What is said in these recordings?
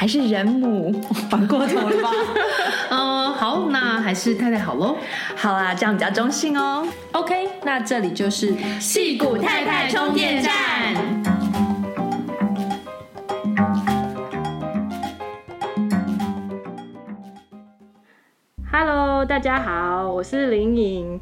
还是人母，反过头了吧？嗯，好，那还是太太好喽。好啦，这样比较中性哦。OK，那这里就是戏骨太太充电站。Hello，大家好，我是林颖。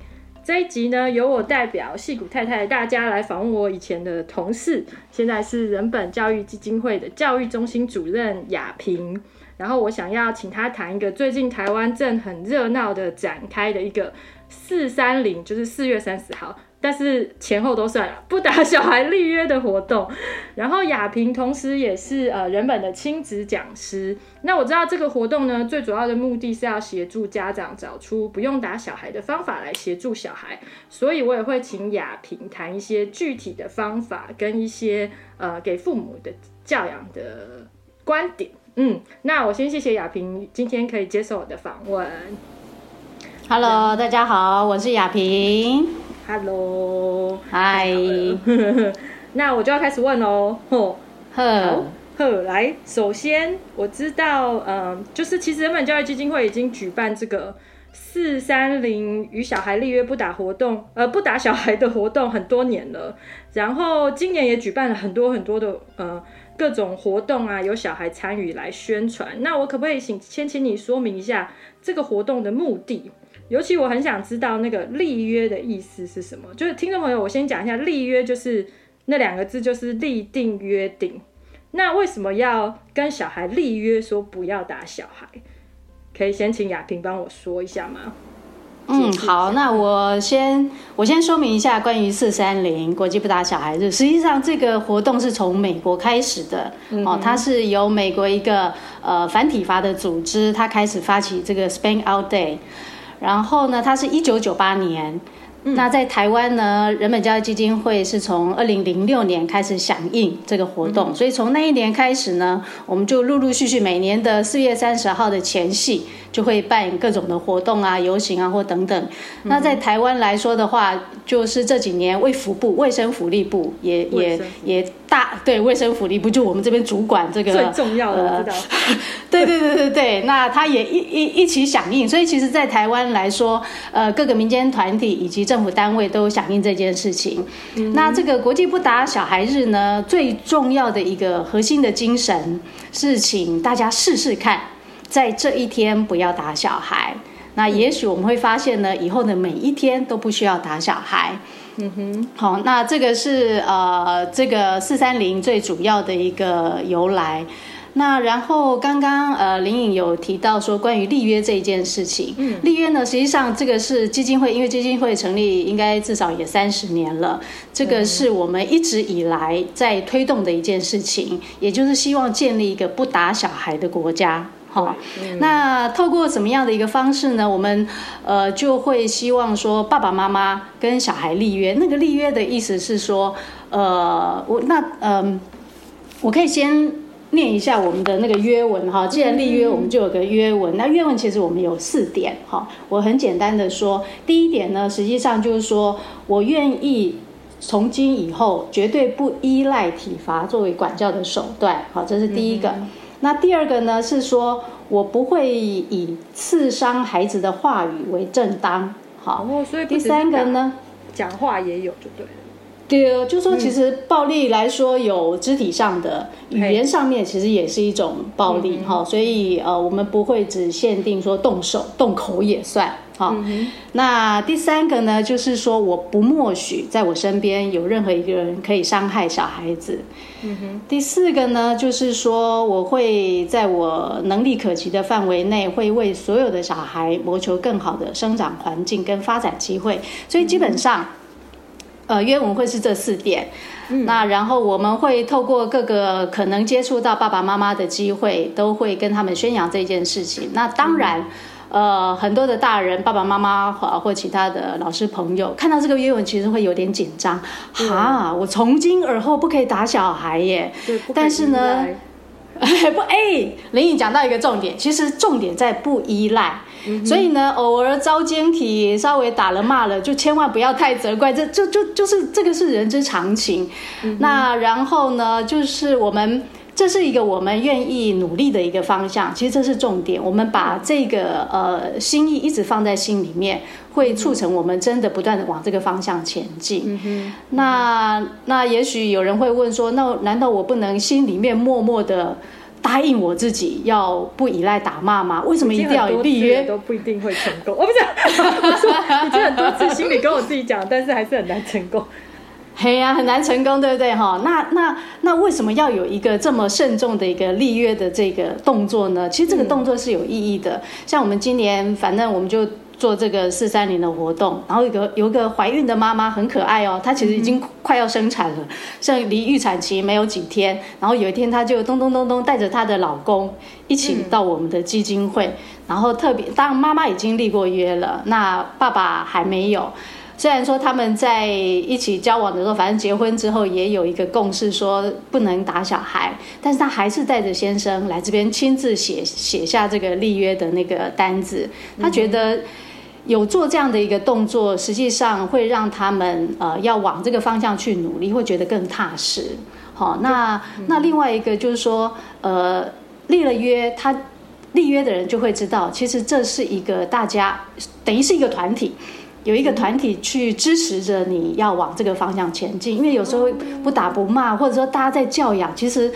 这一集呢，由我代表戏骨太太大家来访问我以前的同事，现在是人本教育基金会的教育中心主任雅萍。然后我想要请她谈一个最近台湾正很热闹的展开的一个四三零，就是四月三十号。但是前后都算不打小孩立约的活动，然后雅萍同时也是呃人本的亲子讲师。那我知道这个活动呢，最主要的目的是要协助家长找出不用打小孩的方法来协助小孩，所以我也会请雅萍谈一些具体的方法跟一些呃给父母的教养的观点。嗯，那我先谢谢雅萍今天可以接受我的访问。Hello，大家好，我是雅萍。Hello，嗨，那我就要开始问喽。吼，呵，呵，来，首先我知道，嗯，就是其实人本教育基金会已经举办这个四三零与小孩立约不打活动，呃，不打小孩的活动很多年了。然后今年也举办了很多很多的，呃，各种活动啊，有小孩参与来宣传。那我可不可以请先请你说明一下这个活动的目的？尤其我很想知道那个立约的意思是什么？就是听众朋友，我先讲一下，立约就是那两个字，就是立定约定。那为什么要跟小孩立约，说不要打小孩？可以先请雅萍帮我说一下吗？嗯，好，那我先我先说明一下关于四三零国际不打小孩日。实际上，这个活动是从美国开始的，嗯、哦，它是由美国一个呃反体罚的组织，它开始发起这个 Spank Out Day。然后呢，它是一九九八年，嗯、那在台湾呢，人本教育基金会是从二零零六年开始响应这个活动，嗯、所以从那一年开始呢，我们就陆陆续续每年的四月三十号的前夕，就会办各种的活动啊、游行啊或等等。嗯、那在台湾来说的话，就是这几年卫福部、卫生福利部也也也大对卫生福利部，就我们这边主管这个最重要的，呃、知道。对对对对对，那他也一一一起响应，所以其实，在台湾来说，呃，各个民间团体以及政府单位都响应这件事情。嗯、那这个国际不打小孩日呢，最重要的一个核心的精神是，请大家试试看，在这一天不要打小孩。那也许我们会发现呢，以后的每一天都不需要打小孩。嗯哼，好，那这个是呃，这个四三零最主要的一个由来。那然后刚刚呃林颖有提到说关于立约这一件事情，嗯，立约呢，实际上这个是基金会，因为基金会成立应该至少也三十年了，这个是我们一直以来在推动的一件事情，也就是希望建立一个不打小孩的国家。好，那透过什么样的一个方式呢？我们呃就会希望说爸爸妈妈跟小孩立约，那个立约的意思是说，呃，我那嗯、呃，我可以先。念一下我们的那个约文哈，既然立约，我们就有个约文。那约文其实我们有四点哈，我很简单的说，第一点呢，实际上就是说我愿意从今以后绝对不依赖体罚作为管教的手段，好，这是第一个。那第二个呢是说我不会以刺伤孩子的话语为正当，好。第三个呢，讲话也有就对了。对，就说其实暴力来说，有肢体上的、嗯、语言上面，其实也是一种暴力哈、嗯。所以呃，我们不会只限定说动手动口也算哈、嗯。那第三个呢，就是说我不默许在我身边有任何一个人可以伤害小孩子。嗯哼。第四个呢，就是说我会在我能力可及的范围内，会为所有的小孩谋求更好的生长环境跟发展机会。所以基本上。呃，约文会是这四点，那然后我们会透过各个可能接触到爸爸妈妈的机会，都会跟他们宣扬这件事情。那当然，呃，很多的大人、爸爸妈妈或或其他的老师朋友看到这个约文，其实会有点紧张，哈，我从今而后不可以打小孩耶。对，但是呢，不，哎，林颖讲到一个重点，其实重点在不依赖。所以呢，偶尔遭奸体，稍微打了骂了，就千万不要太责怪，这就就就是这个是人之常情。嗯、那然后呢，就是我们这是一个我们愿意努力的一个方向，其实这是重点。我们把这个呃心意一直放在心里面，会促成我们真的不断的往这个方向前进。嗯、那那也许有人会问说，那难道我不能心里面默默的？答应我自己要不依赖打骂吗？为什么一定要立约？都不一定会成功。我不是，我说已经很多次心里跟我自己讲，但是还是很难成功。嘿呀、啊，很难成功，对不对？哈，那那那为什么要有一个这么慎重的一个立约的这个动作呢？其实这个动作是有意义的。嗯、像我们今年，反正我们就。做这个四三零的活动，然后有个有个怀孕的妈妈很可爱哦，她其实已经快要生产了，像离预产期没有几天。然后有一天，她就咚咚咚咚带着她的老公一起到我们的基金会，然后特别当然妈妈已经立过约了，那爸爸还没有。虽然说他们在一起交往的时候，反正结婚之后也有一个共识，说不能打小孩，但是他还是带着先生来这边亲自写写下这个立约的那个单子，他觉得。有做这样的一个动作，实际上会让他们呃要往这个方向去努力，会觉得更踏实。好、哦，那那另外一个就是说，呃，立了约，他立约的人就会知道，其实这是一个大家等于是一个团体，有一个团体去支持着你要往这个方向前进。因为有时候不打不骂，或者说大家在教养，其实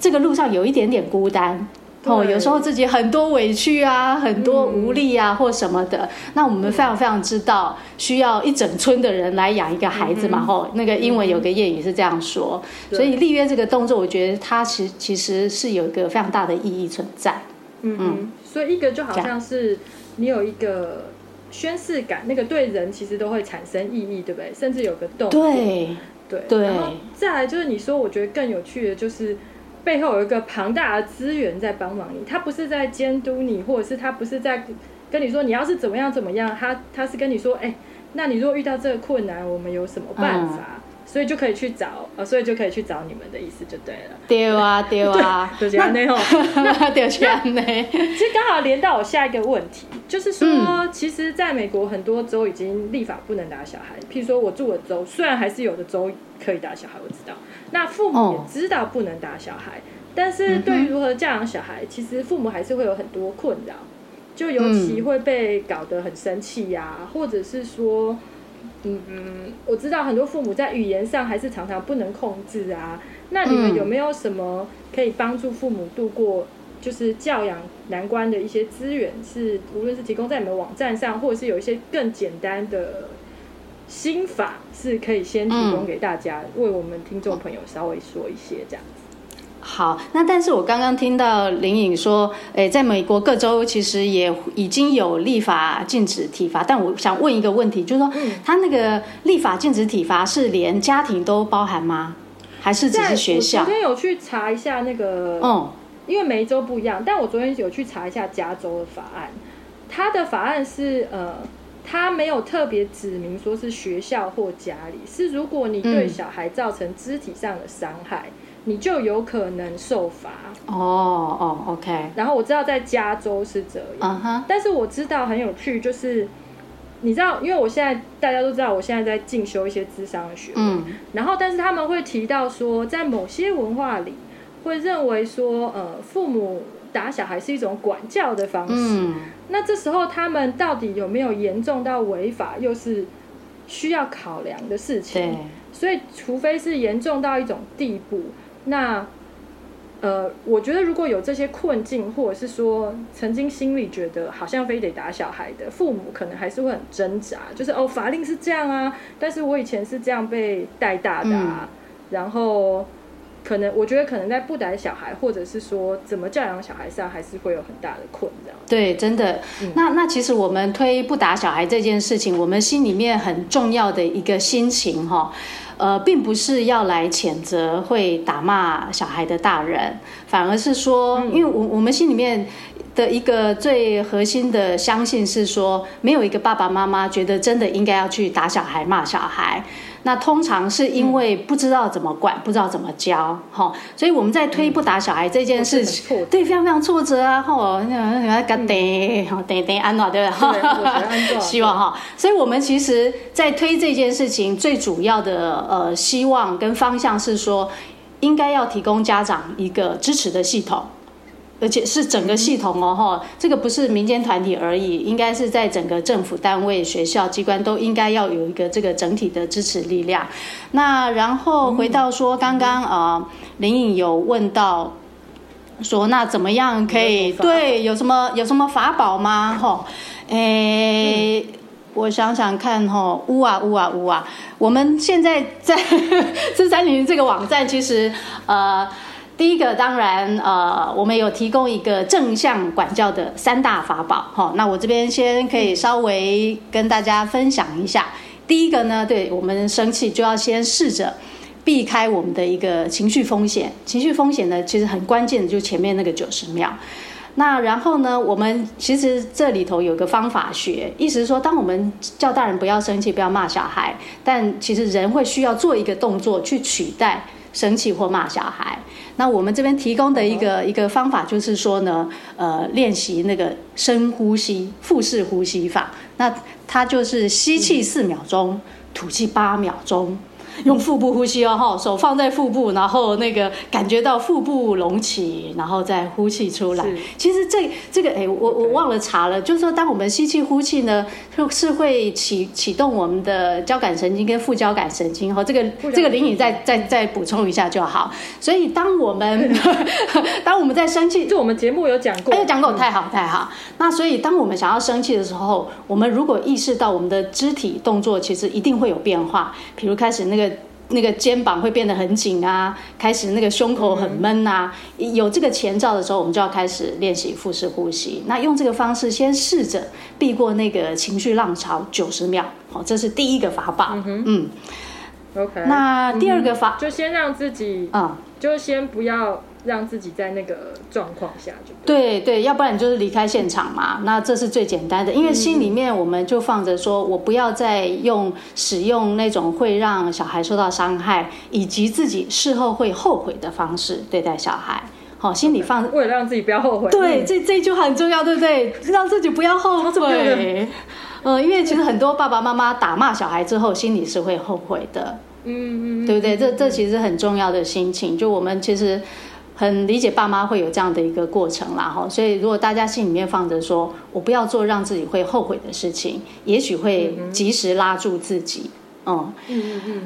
这个路上有一点点孤单。哦，有时候自己很多委屈啊，很多无力啊，嗯、或什么的。那我们非常非常知道，需要一整村的人来养一个孩子嘛。吼、嗯，那个英文有个谚语是这样说。嗯、所以立约这个动作，我觉得它其其实是有一个非常大的意义存在。嗯嗯。所以一个就好像是你有一个宣誓感，那个对人其实都会产生意义，对不对？甚至有个动。对对对。然后再来就是你说，我觉得更有趣的就是。背后有一个庞大的资源在帮忙你，他不是在监督你，或者是他不是在跟你说你要是怎么样怎么样，他他是跟你说，哎，那你如果遇到这个困难，我们有什么办法？嗯、所以就可以去找，呃，所以就可以去找你们的意思就对了。对啊，对啊，就这样那那 对这样呢。其实刚好连到我下一个问题，就是说，嗯、其实在美国很多州已经立法不能打小孩，譬如说我住的州，虽然还是有的州可以打小孩，我知道。那父母也知道不能打小孩，哦、但是对于如何教养小孩，其实父母还是会有很多困扰，就尤其会被搞得很生气呀、啊嗯，或者是说，嗯嗯，我知道很多父母在语言上还是常常不能控制啊。那你们有没有什么可以帮助父母度过就是教养难关的一些资源？是无论是提供在你们网站上，或者是有一些更简单的。心法是可以先提供给大家，嗯、为我们听众朋友稍微说一些这样子。好，那但是我刚刚听到林颖说，诶，在美国各州其实也已经有立法禁止体罚，但我想问一个问题，就是说，嗯、他那个立法禁止体罚是连家庭都包含吗？还是只是学校？我昨天有去查一下那个，嗯，因为每一州不一样，但我昨天有去查一下加州的法案，他的法案是呃。他没有特别指明说是学校或家里，是如果你对小孩造成肢体上的伤害，嗯、你就有可能受罚。哦哦，OK。然后我知道在加州是这样，uh-huh. 但是我知道很有趣，就是你知道，因为我现在大家都知道，我现在在进修一些智商的学然后但是他们会提到说，在某些文化里会认为说，呃，父母。打小孩是一种管教的方式，嗯，那这时候他们到底有没有严重到违法，又是需要考量的事情。对，所以除非是严重到一种地步，那。呃，我觉得如果有这些困境，或者是说曾经心里觉得好像非得打小孩的父母，可能还是会很挣扎，就是哦，法令是这样啊，但是我以前是这样被带大的啊，嗯、然后可能我觉得可能在不打小孩，或者是说怎么教养小孩上，还是会有很大的困扰。对，真的。嗯、那那其实我们推不打小孩这件事情，我们心里面很重要的一个心情哈。呃，并不是要来谴责会打骂小孩的大人，反而是说，因为我我们心里面的一个最核心的相信是说，没有一个爸爸妈妈觉得真的应该要去打小孩、骂小孩。那通常是因为不知道怎么管，嗯、不知道怎么教，哈，所以我们在推不打小孩这件事情，嗯、对，非常非常挫折啊，吼，那那个得，得得安诺对吧？对，希望哈，所以我们其实，在推这件事情最主要的呃希望跟方向是说，应该要提供家长一个支持的系统。而且是整个系统哦，哈，这个不是民间团体而已，应该是在整个政府单位、学校机关都应该要有一个这个整体的支持力量。那然后回到说，刚刚啊，林颖有问到说，那怎么样可以对有什么有什么法宝吗？哈，诶，我想想看，哈，呜啊呜啊呜啊，我们现在在 这三零这个网站，其实呃。第一个当然，呃，我们有提供一个正向管教的三大法宝，哈。那我这边先可以稍微跟大家分享一下。第一个呢，对我们生气就要先试着避开我们的一个情绪风险。情绪风险呢，其实很关键的，就前面那个九十秒。那然后呢，我们其实这里头有个方法学，意思是说，当我们叫大人不要生气，不要骂小孩，但其实人会需要做一个动作去取代生气或骂小孩。那我们这边提供的一个一个方法就是说呢，呃，练习那个深呼吸腹式呼吸法。那它就是吸气四秒钟，吐气八秒钟。用腹部呼吸哦，哈，手放在腹部，然后那个感觉到腹部隆起，然后再呼气出来。其实这这个，哎，我我忘了查了，就是说，当我们吸气呼气呢，就是会启启动我们的交感神经跟副交感神经。哈，这个这个林颖再再再补充一下就好。所以当我们 当我们在生气，就我们节目有讲过，哎，讲过太好太好。那所以当我们想要生气的时候，我们如果意识到我们的肢体动作其实一定会有变化，比如开始那个。那个肩膀会变得很紧啊，开始那个胸口很闷啊，有这个前兆的时候，我们就要开始练习腹式呼吸。那用这个方式先试着避过那个情绪浪潮九十秒，好，这是第一个法宝。嗯，嗯，OK。那第二个法就先让自己啊，就先不要。让自己在那个状况下就对对，要不然你就是离开现场嘛。那这是最简单的，因为心里面我们就放着说，我不要再用使用那种会让小孩受到伤害，以及自己事后会后悔的方式对待小孩。好，心里放，为了让自己不要后悔。对，这这句话很重要，对不对？让自己不要后悔。嗯，因为其实很多爸爸妈妈打骂小孩之后，心里是会后悔的。嗯嗯，对不对？这这其实很重要的心情，就我们其实。很理解爸妈会有这样的一个过程啦，哈，所以如果大家心里面放着说，我不要做让自己会后悔的事情，也许会及时拉住自己，嗯嗯嗯嗯。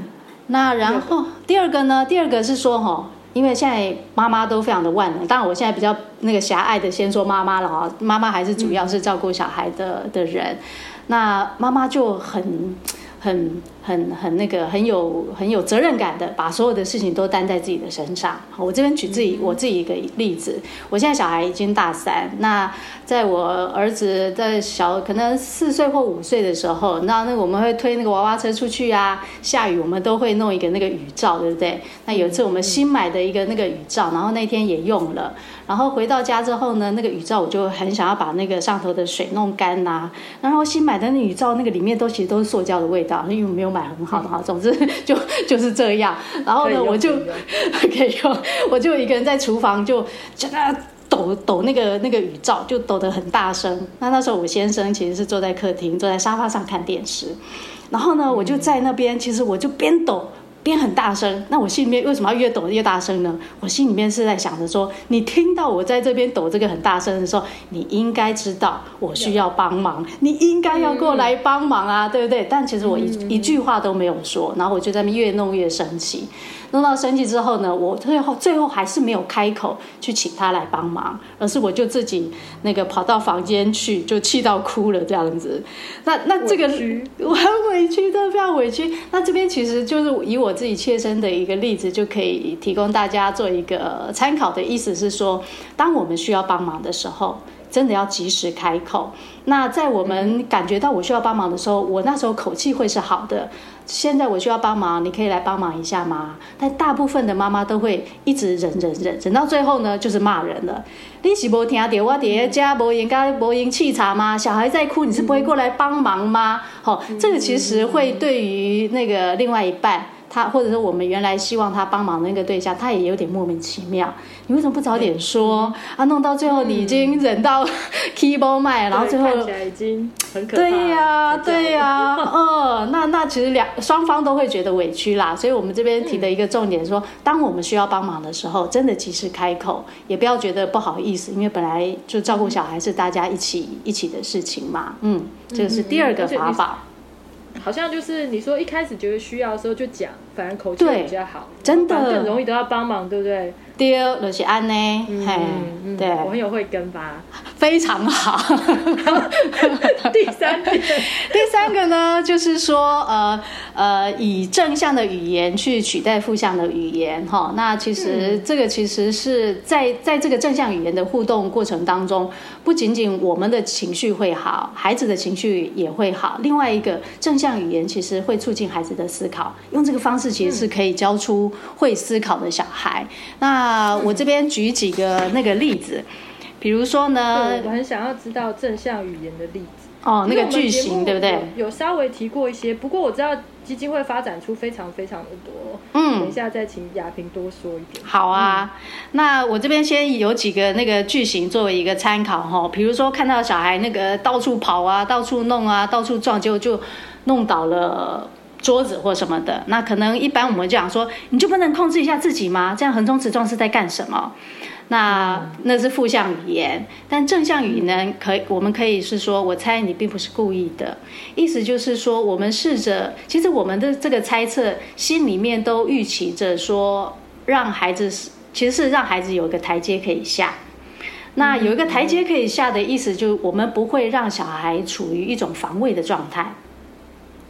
那然后第二个呢？第二个是说，哈，因为现在妈妈都非常的万能，当然我现在比较那个狭隘的先说妈妈了哈，妈妈还是主要是照顾小孩的的人，那妈妈就很。很很很那个很有很有责任感的，把所有的事情都担在自己的身上。我这边举自己我自己一个例子，我现在小孩已经大三，那在我儿子在小可能四岁或五岁的时候，那那我们会推那个娃娃车出去啊，下雨我们都会弄一个那个雨罩，对不对？那有一次我们新买的一个那个雨罩，然后那天也用了。然后回到家之后呢，那个雨罩我就很想要把那个上头的水弄干呐、啊。然后新买的那雨罩，那个里面都其实都是塑胶的味道，因为我没有买很好的哈。总之就就是这样。然后呢，我就 可以用，我就一个人在厨房就就那抖抖那个那个雨罩，就抖得很大声。那那时候我先生其实是坐在客厅，坐在沙发上看电视。然后呢，我就在那边，其实我就边抖。边很大声，那我心里面为什么要越抖越大声呢？我心里面是在想着说，你听到我在这边抖这个很大声的时候，你应该知道我需要帮忙，你应该要过来帮忙啊，对不对？但其实我一一句话都没有说，然后我就在那边越弄越生气。弄到生气之后呢，我最后最后还是没有开口去请他来帮忙，而是我就自己那个跑到房间去，就气到哭了这样子。那那这个 我很委屈，真的非常委屈。那这边其实就是以我自己切身的一个例子，就可以提供大家做一个参考的意思是说，当我们需要帮忙的时候，真的要及时开口。那在我们感觉到我需要帮忙的时候，我那时候口气会是好的。现在我需要帮忙，你可以来帮忙一下吗？但大部分的妈妈都会一直忍忍忍，忍到最后呢，就是骂人了。你是没听到我在家没应该没应沏茶吗？小孩在哭，你是不会过来帮忙吗？好，这个其实会对于那个另外一半。他或者是我们原来希望他帮忙的那个对象，他也有点莫名其妙。你为什么不早点说？啊，弄到最后你已经忍到 keyboard 麦，然后最后看起来已经很可怕。对呀，对呀，嗯，那那其实两双方都会觉得委屈啦。所以我们这边提的一个重点说，当我们需要帮忙的时候，真的及时开口，也不要觉得不好意思，因为本来就照顾小孩是大家一起一起的事情嘛。嗯，这个是第二个法宝。好像就是你说一开始觉得需要的时候就讲，反而口气比较好，真的更容易得到帮忙，对不对？对，就是安呢，嘿，对，我很有慧根吧，非常好。第三点，第三个呢，就是说，呃呃，以正向的语言去取代负向的语言，哈，那其实这个其实是在在这个正向语言的互动过程当中，不仅仅我们的情绪会好，孩子的情绪也会好。另外一个正向语言其实会促进孩子的思考，用这个方式其实是可以教出会思考的小孩。那啊，我这边举几个那个例子，比如说呢，我很想要知道正向语言的例子哦，那个句型对不对？有稍微提过一些，不过我知道基金会发展出非常非常的多，嗯，等一下再请亚萍多说一点。好啊，嗯、那我这边先有几个那个句型作为一个参考哈，比如说看到小孩那个到处跑啊，到处弄啊，到处撞，结果就弄倒了。桌子或什么的，那可能一般我们就讲说，你就不能控制一下自己吗？这样横冲直撞是在干什么？那那是负向语言，但正向语言呢？可以，我们可以是说，我猜你并不是故意的，意思就是说，我们试着，其实我们的这个猜测，心里面都预期着说，让孩子是其实是让孩子有一个台阶可以下。那有一个台阶可以下的意思，就是我们不会让小孩处于一种防卫的状态。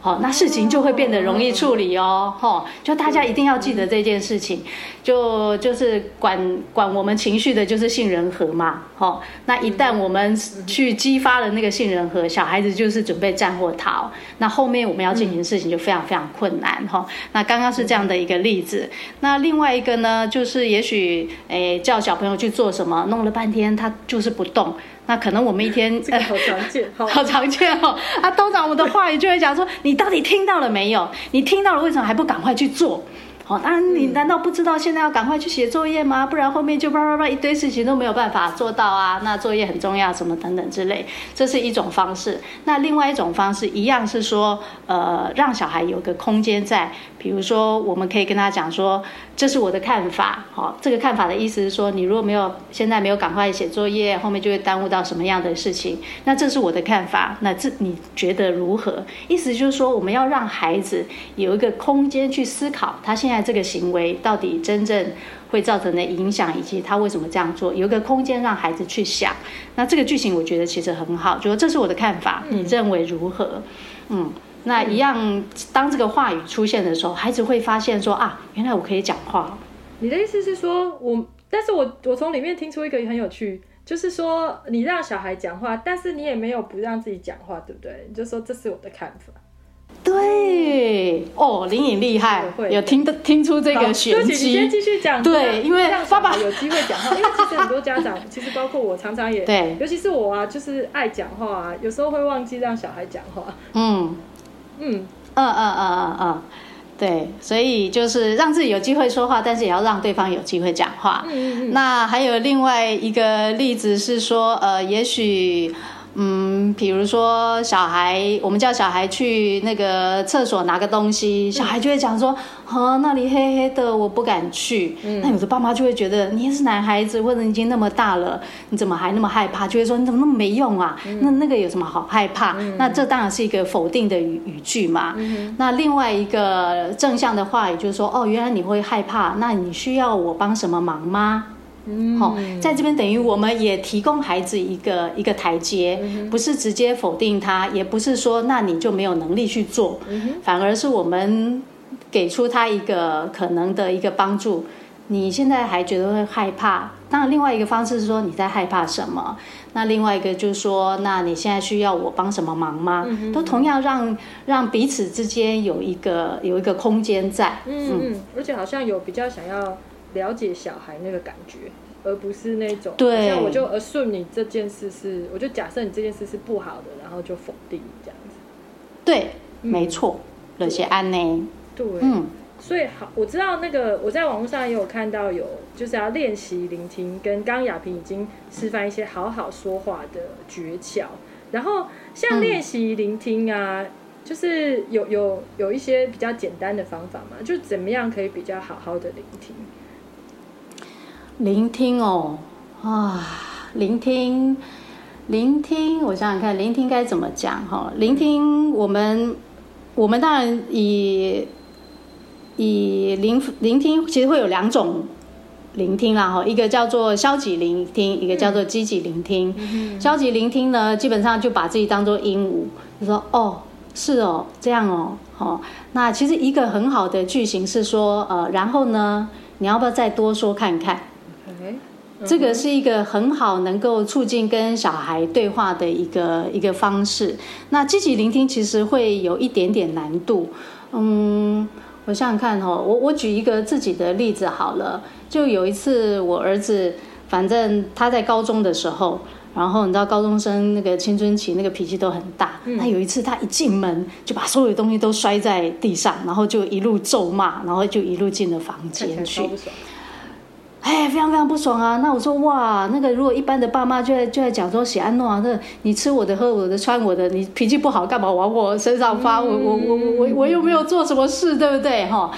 好，那事情就会变得容易处理哦。吼，就大家一定要记得这件事情，就就是管管我们情绪的，就是杏仁核嘛。吼，那一旦我们去激发了那个杏仁核，小孩子就是准备战或逃。那后面我们要进行的事情就非常非常困难。哈，那刚刚是这样的一个例子。那另外一个呢，就是也许诶叫小朋友去做什么，弄了半天他就是不动。那可能我们一天 这个好常见，好，好常见哦。啊，通常我们的话语就会讲说：“你到底听到了没有？你听到了，为什么还不赶快去做？”哦，那你难道不知道现在要赶快去写作业吗？不然后面就叭叭叭一堆事情都没有办法做到啊！那作业很重要，什么等等之类，这是一种方式。那另外一种方式一样是说，呃，让小孩有个空间在，比如说我们可以跟他讲说，这是我的看法。好，这个看法的意思是说，你如果没有现在没有赶快写作业，后面就会耽误到什么样的事情。那这是我的看法，那这你觉得如何？意思就是说，我们要让孩子有一个空间去思考，他现在。这个行为到底真正会造成的影响，以及他为什么这样做，有一个空间让孩子去想。那这个剧情我觉得其实很好，就说这是我的看法，你认为如何？嗯，那一样，当这个话语出现的时候，孩子会发现说啊，原来我可以讲话。你的意思是说我，但是我我从里面听出一个很有趣，就是说你让小孩讲话，但是你也没有不让自己讲话，对不对？你就说这是我的看法。对哦，林颖厉害，有听得听出这个玄机。你先继续讲。对，因为爸爸有机会讲话，因为其实很多家长，其实包括我，常常也对，尤其是我啊，就是爱讲话啊，有时候会忘记让小孩讲话。嗯嗯嗯嗯嗯嗯嗯，对，所以就是让自己有机会说话，但是也要让对方有机会讲话。嗯嗯。那还有另外一个例子是说，呃，也许。嗯，比如说小孩，我们叫小孩去那个厕所拿个东西，小孩就会讲说，啊，那里黑黑的，我不敢去。嗯、那有的爸妈就会觉得，你也是男孩子，或者你已经那么大了，你怎么还那么害怕？就会说，你怎么那么没用啊？嗯、那那个有什么好害怕？嗯、那这当然是一个否定的语语句嘛。嗯、那另外一个正向的话，也就是说，哦，原来你会害怕，那你需要我帮什么忙吗？好，在这边等于我们也提供孩子一个一个台阶，不是直接否定他，也不是说那你就没有能力去做，反而是我们给出他一个可能的一个帮助。你现在还觉得会害怕？当然，另外一个方式是说你在害怕什么？那另外一个就是说，那你现在需要我帮什么忙吗？都同样让让彼此之间有一个有一个空间在。嗯嗯，而且好像有比较想要。了解小孩那个感觉，而不是那种，对，像我就 assume 你这件事是，我就假设你这件事是不好的，然后就否定这样子。对，嗯、没错，有些案呢？对，嗯，所以好，我知道那个我在网络上也有看到有，就是要练习聆听，跟刚刚亚萍已经示范一些好好说话的诀窍。然后像练习聆听啊，嗯、就是有有有一些比较简单的方法嘛，就怎么样可以比较好好的聆听。聆听哦，啊，聆听，聆听，我想想看，聆听该怎么讲哈？聆听，我们，我们当然以以聆聆听，其实会有两种聆听啦哈，一个叫做消极聆听，一个叫做积极聆听。嗯、消极聆听呢，基本上就把自己当做鹦鹉，就说哦，是哦，这样哦，好。那其实一个很好的句型是说，呃，然后呢，你要不要再多说看看？这个是一个很好能够促进跟小孩对话的一个一个方式。那积极聆听其实会有一点点难度。嗯，我想想看哦，我我举一个自己的例子好了。就有一次我儿子，反正他在高中的时候，然后你知道高中生那个青春期那个脾气都很大。那有一次他一进门就把所有东西都摔在地上，然后就一路咒骂，然后就一路进了房间去。哎，非常非常不爽啊！那我说哇，那个如果一般的爸妈就在就在讲说，喜安诺啊，那你吃我的喝我的穿我的，你脾气不好干嘛往我身上发？我我我我我我又没有做什么事，对不对哈？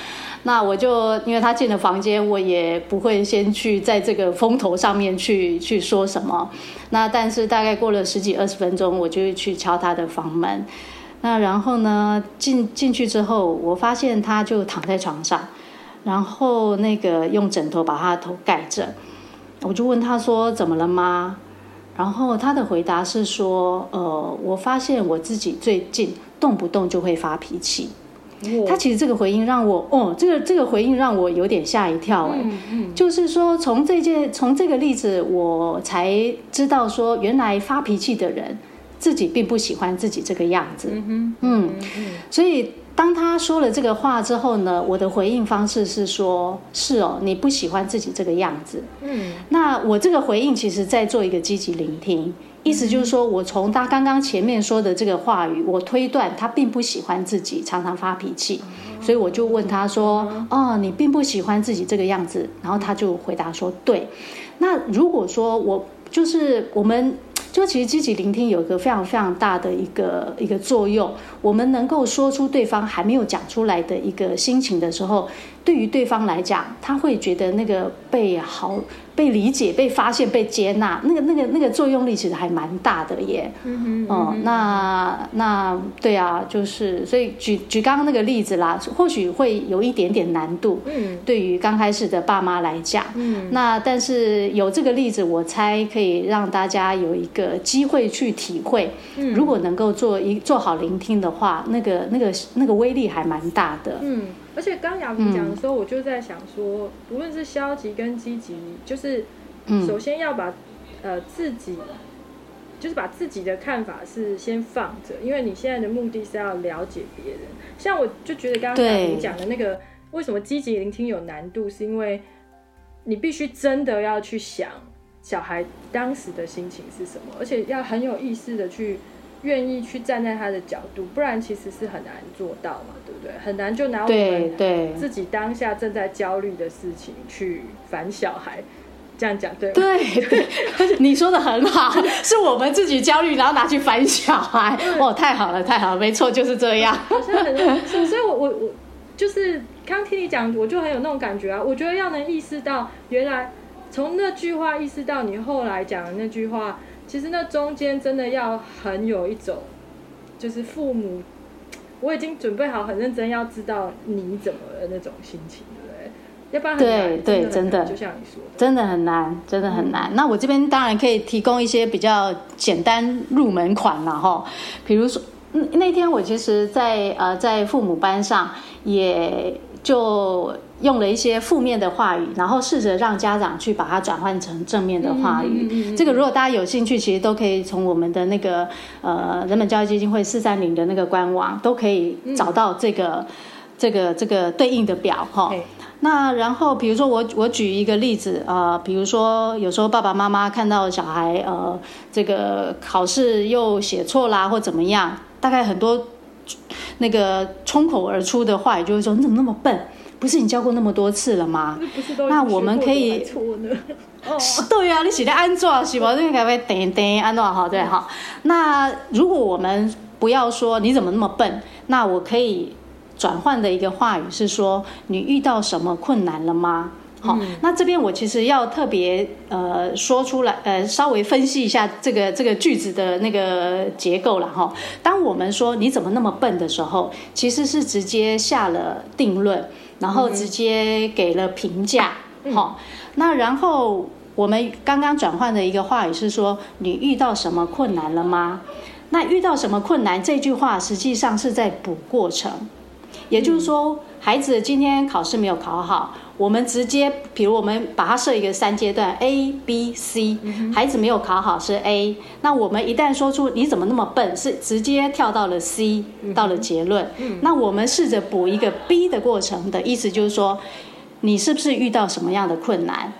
那我就因为他进了房间，我也不会先去在这个风头上面去去说什么。那但是大概过了十几二十分钟，我就去敲他的房门。那然后呢，进进去之后，我发现他就躺在床上。然后那个用枕头把他的头盖着，我就问他说：“怎么了吗？”然后他的回答是说：“呃，我发现我自己最近动不动就会发脾气。”他其实这个回应让我，哦，这个这个回应让我有点吓一跳哎，嗯嗯、就是说从这件从这个例子，我才知道说，原来发脾气的人自己并不喜欢自己这个样子。嗯嗯，嗯，所以。当他说了这个话之后呢，我的回应方式是说：“是哦，你不喜欢自己这个样子。”嗯，那我这个回应其实在做一个积极聆听，意思就是说我从他刚刚前面说的这个话语，我推断他并不喜欢自己常常发脾气，所以我就问他说：“哦，你并不喜欢自己这个样子？”然后他就回答说：“对。”那如果说我就是我们。那其实积极聆听有一个非常非常大的一个一个作用，我们能够说出对方还没有讲出来的一个心情的时候，对于对方来讲，他会觉得那个被好。被理解、被发现、被接纳，那个、那个、那个作用力其实还蛮大的耶。嗯哼，嗯，哦，那那对啊，就是所以举举刚刚那个例子啦，或许会有一点点难度。嗯，对于刚开始的爸妈来讲，嗯，那但是有这个例子，我猜可以让大家有一个机会去体会。嗯，如果能够做一做好聆听的话，那个那个那个威力还蛮大的。嗯。而且刚雅萍讲的时候，我就在想说，不论是消极跟积极，就是首先要把呃自己，就是把自己的看法是先放着，因为你现在的目的是要了解别人。像我就觉得刚刚雅萍讲的那个，为什么积极聆听有难度，是因为你必须真的要去想小孩当时的心情是什么，而且要很有意识的去。愿意去站在他的角度，不然其实是很难做到嘛，对不对？很难就拿我们自己当下正在焦虑的事情去烦小孩，这样讲对吗？对对，你说的很好，是我们自己焦虑，然后拿去烦小孩。哦，太好了，太好了，没错，就是这样。好像很，所以我我我就是刚听你讲，我就很有那种感觉啊。我觉得要能意识到，原来从那句话意识到你后来讲的那句话，其实那中间真的要很有一种，就是父母。我已经准备好，很认真要知道你怎么了那种心情，对不对？要不然对对，真的，就像你说的，真的很难，真的很难。嗯、那我这边当然可以提供一些比较简单入门款了哈，比如说，那天我其实在呃在父母班上也就。用了一些负面的话语，然后试着让家长去把它转换成正面的话语。嗯嗯嗯、这个如果大家有兴趣，其实都可以从我们的那个呃人本教育基金会四三零的那个官网都可以找到这个、嗯、这个这个对应的表哈。那然后比如说我我举一个例子啊、呃，比如说有时候爸爸妈妈看到小孩呃这个考试又写错啦或怎么样，大概很多那个冲口而出的话语就会说，你怎么那么笨？不是你教过那么多次了吗？那我们可以，哦，对呀、啊，你写的安坐是吧？这个该不会等等安坐好对哈？那如果我们不要说你怎么那么笨，那我可以转换的一个话语是说，你遇到什么困难了吗？好，嗯、那这边我其实要特别呃说出来，呃稍微分析一下这个这个句子的那个结构了哈。当我们说你怎么那么笨的时候，其实是直接下了定论，然后直接给了评价。好、嗯哦，那然后我们刚刚转换的一个话语是说，你遇到什么困难了吗？那遇到什么困难？这句话实际上是在补过程，也就是说，孩子今天考试没有考好。我们直接，比如我们把它设一个三阶段 A、B、C，孩子没有考好是 A，那我们一旦说出你怎么那么笨，是直接跳到了 C，到了结论。那我们试着补一个 B 的过程的意思就是说，你是不是遇到什么样的困难？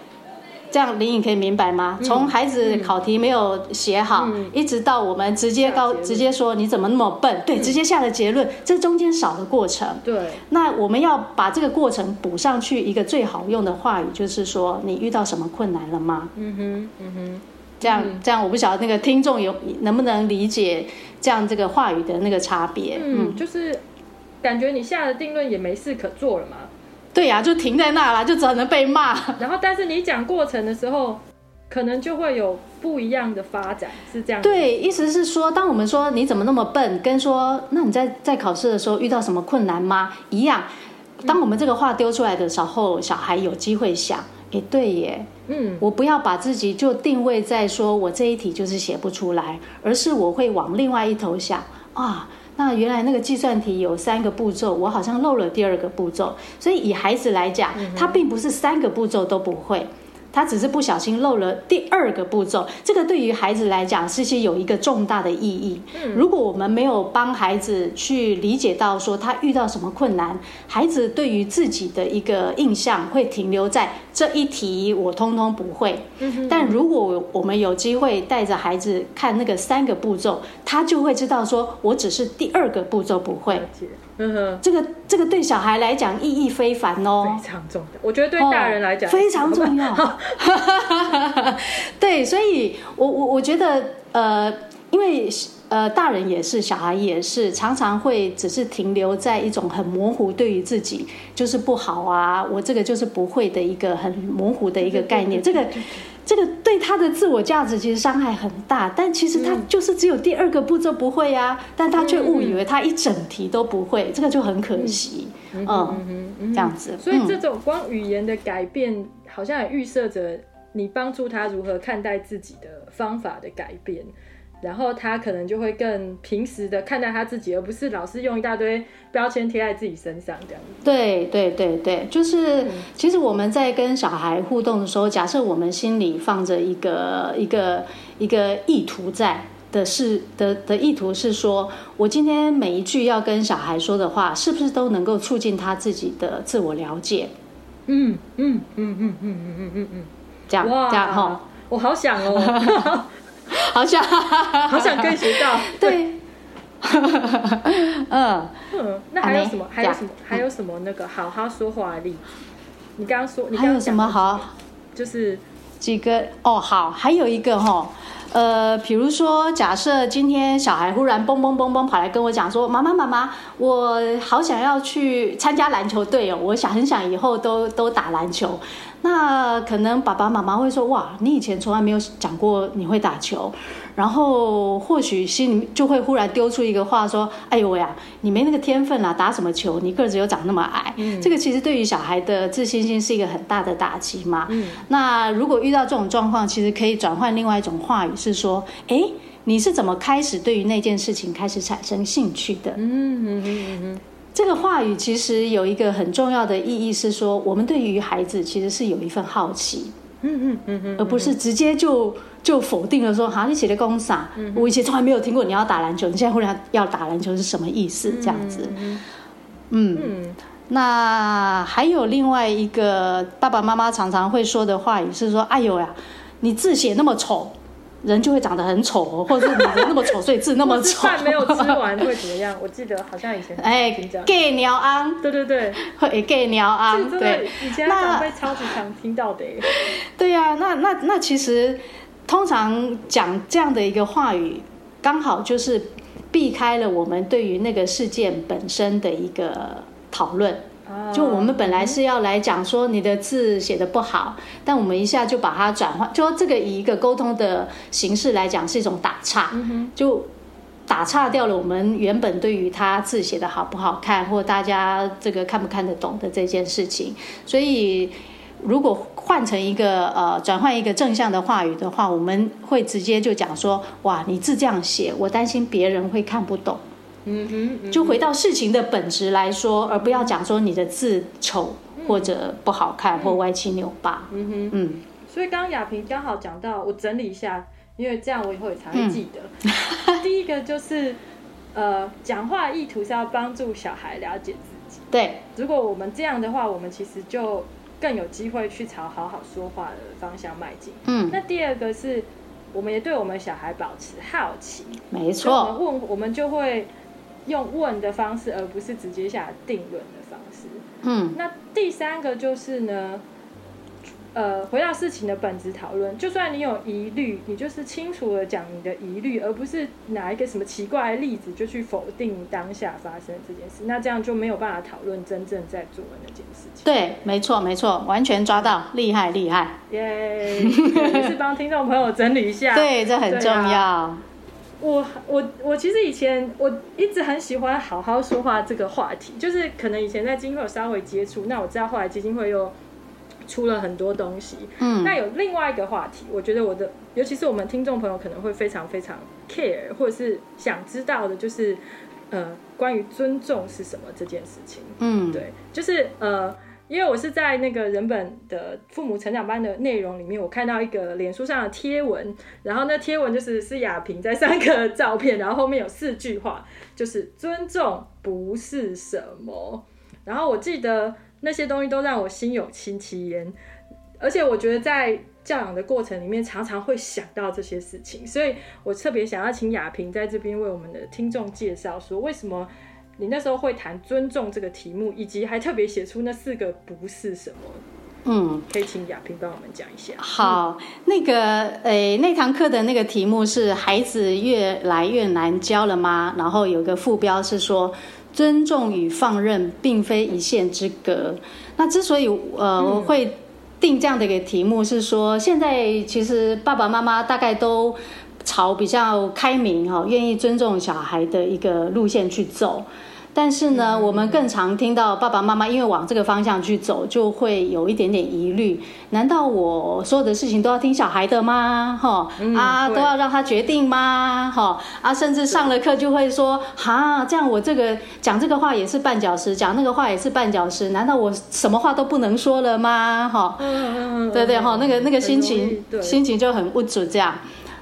这样林颖可以明白吗？从孩子考题没有写好，一直到我们直接告直接说你怎么那么笨？对，直接下了结论，嗯、这中间少了过程。对，那我们要把这个过程补上去，一个最好用的话语就是说，你遇到什么困难了吗？嗯哼，嗯哼，这样这样，我不晓得那个听众有能不能理解这样这个话语的那个差别？嗯，就是感觉你下了定论也没事可做了嘛。对呀、啊，就停在那了，就只能被骂。然后，但是你讲过程的时候，可能就会有不一样的发展，是这样。对，意思是说，当我们说你怎么那么笨，跟说那你在在考试的时候遇到什么困难吗？一样。当我们这个话丢出来的时候，小孩有机会想，哎，对耶，嗯，我不要把自己就定位在说我这一题就是写不出来，而是我会往另外一头想啊。那原来那个计算题有三个步骤，我好像漏了第二个步骤，所以以孩子来讲，他并不是三个步骤都不会。他只是不小心漏了第二个步骤，这个对于孩子来讲，是些有一个重大的意义。如果我们没有帮孩子去理解到说他遇到什么困难，孩子对于自己的一个印象会停留在这一题我通通不会。但如果我们有机会带着孩子看那个三个步骤，他就会知道说我只是第二个步骤不会。嗯哼，这个这个对小孩来讲意义非凡哦，非常重要。我觉得对大人来讲、哦、非常重要。对，所以我我我觉得呃，因为呃，大人也是，小孩也是，常常会只是停留在一种很模糊，对于自己就是不好啊，我这个就是不会的一个很模糊的一个概念，这个。这个对他的自我价值其实伤害很大，但其实他就是只有第二个步骤不会呀、啊，但他却误以为他一整题都不会，这个就很可惜，嗯，嗯这样子。所以这种光语言的改变，好像也预设着你帮助他如何看待自己的方法的改变。然后他可能就会更平时的看待他自己，而不是老是用一大堆标签贴在自己身上这样子。对对对对，就是、嗯、其实我们在跟小孩互动的时候，假设我们心里放着一个一个一个意图在的是的的意图是说，我今天每一句要跟小孩说的话，是不是都能够促进他自己的自我了解？嗯嗯嗯嗯嗯嗯嗯嗯嗯，这样哇这样哈，我好想哦。好想，好想跟学到。对，嗯嗯，那还有什么？还有什么？还有什么？那个好好说话的例子？你刚刚说，你还有什么好？就是几个哦，好，还有一个哈、哦。呃，比如说，假设今天小孩忽然蹦蹦蹦蹦跑来跟我讲说：“妈妈妈妈，我好想要去参加篮球队哦，我想很想以后都都打篮球。”那可能爸爸妈妈会说：“哇，你以前从来没有讲过你会打球。”然后或许心里就会忽然丢出一个话说：“哎呦喂呀，你没那个天分啦，打什么球？你个子又长那么矮。嗯”这个其实对于小孩的自信心是一个很大的打击嘛。嗯。那如果遇到这种状况，其实可以转换另外一种话语，是说：“哎，你是怎么开始对于那件事情开始产生兴趣的？”嗯嗯嗯嗯。这个话语其实有一个很重要的意义是说，我们对于孩子其实是有一份好奇，嗯嗯嗯嗯，而不是直接就就否定了说，哈，你写的公啥？我以前从来没有听过你要打篮球，你现在忽然要打篮球是什么意思？这样子，嗯，那还有另外一个爸爸妈妈常常会说的话语是说，哎呦呀，你字写那么丑。人就会长得很丑，或者是你人那么丑，所以字那么丑。饭没有吃完会怎么样？我记得好像以前哎，gay 鸟安，对对对，会 gay 鸟安，对，以前长辈超级常听到的。对呀、啊，那那那其实通常讲这样的一个话语，刚好就是避开了我们对于那个事件本身的一个讨论。就我们本来是要来讲说你的字写的不好，但我们一下就把它转换，就说这个以一个沟通的形式来讲是一种打岔，就打岔掉了我们原本对于他字写的好不好看，或大家这个看不看得懂的这件事情。所以如果换成一个呃转换一个正向的话语的话，我们会直接就讲说，哇，你字这样写，我担心别人会看不懂。嗯哼，就回到事情的本质来说，而不要讲说你的字丑或者不好看或歪七扭八。嗯哼，嗯。所以刚刚雅萍刚好讲到，我整理一下，因为这样我以后也才会记得。嗯、第一个就是，呃，讲话意图是要帮助小孩了解自己。对，如果我们这样的话，我们其实就更有机会去朝好好说话的方向迈进。嗯。那第二个是，我们也对我们小孩保持好奇。没错。我们问，我们就会。用问的方式，而不是直接下定论的方式。嗯，那第三个就是呢，呃，回到事情的本质讨论。就算你有疑虑，你就是清楚的讲你的疑虑，而不是拿一个什么奇怪的例子就去否定当下发生这件事。那这样就没有办法讨论真正在做的那件事情。对，没错，没错，完全抓到，厉害，厉害。耶，也是帮听众朋友整理一下。对，这很重要。我我我其实以前我一直很喜欢好好说话这个话题，就是可能以前在基金会有稍微接触，那我知道后来基金会又出了很多东西。嗯，那有另外一个话题，我觉得我的尤其是我们听众朋友可能会非常非常 care，或者是想知道的，就是呃关于尊重是什么这件事情。嗯，对，就是呃。因为我是在那个人本的父母成长班的内容里面，我看到一个脸书上的贴文，然后那贴文就是是亚萍在三个照片，然后后面有四句话，就是尊重不是什么。然后我记得那些东西都让我心有戚戚焉，而且我觉得在教养的过程里面常常会想到这些事情，所以我特别想要请亚萍在这边为我们的听众介绍说为什么。你那时候会谈尊重这个题目，以及还特别写出那四个不是什么？嗯，可以请亚萍帮我们讲一下。好，那个诶，那堂课的那个题目是“孩子越来越难教了吗？”然后有个副标是说“尊重与放任并非一线之隔”。那之所以呃我会定这样的一个题目，是说现在其实爸爸妈妈大概都朝比较开明哈，愿意尊重小孩的一个路线去走。但是呢，我们更常听到爸爸妈妈因为往这个方向去走，就会有一点点疑虑。难道我所有的事情都要听小孩的吗？哈、嗯、啊，都要让他决定吗？哈啊，甚至上了课就会说，哈，这样我这个讲这个话也是绊脚石，讲那个话也是绊脚石。难道我什么话都不能说了吗？哈，嗯对对哈，那个那个心情心情就很不足这样。